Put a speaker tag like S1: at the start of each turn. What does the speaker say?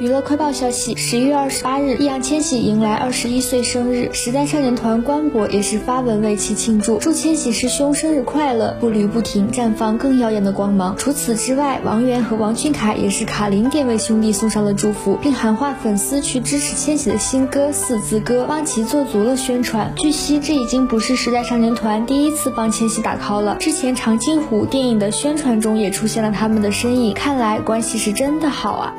S1: 娱乐快报消息十一月二十八日易烊千玺迎来二十一岁生日时代少年团官博也是发文为其庆祝。祝千玺师兄生日快乐步履不停绽放更耀眼的光芒。除此之外王源和王俊凯也是卡零点为兄弟送上了祝福并喊话粉丝去支持千玺的新歌四字歌帮其做足了宣传。据悉这已经不是时代少年团第一次帮千玺打 call 了。之前长津湖电影的宣传中也出现了他们的身影看来关系是真的好啊。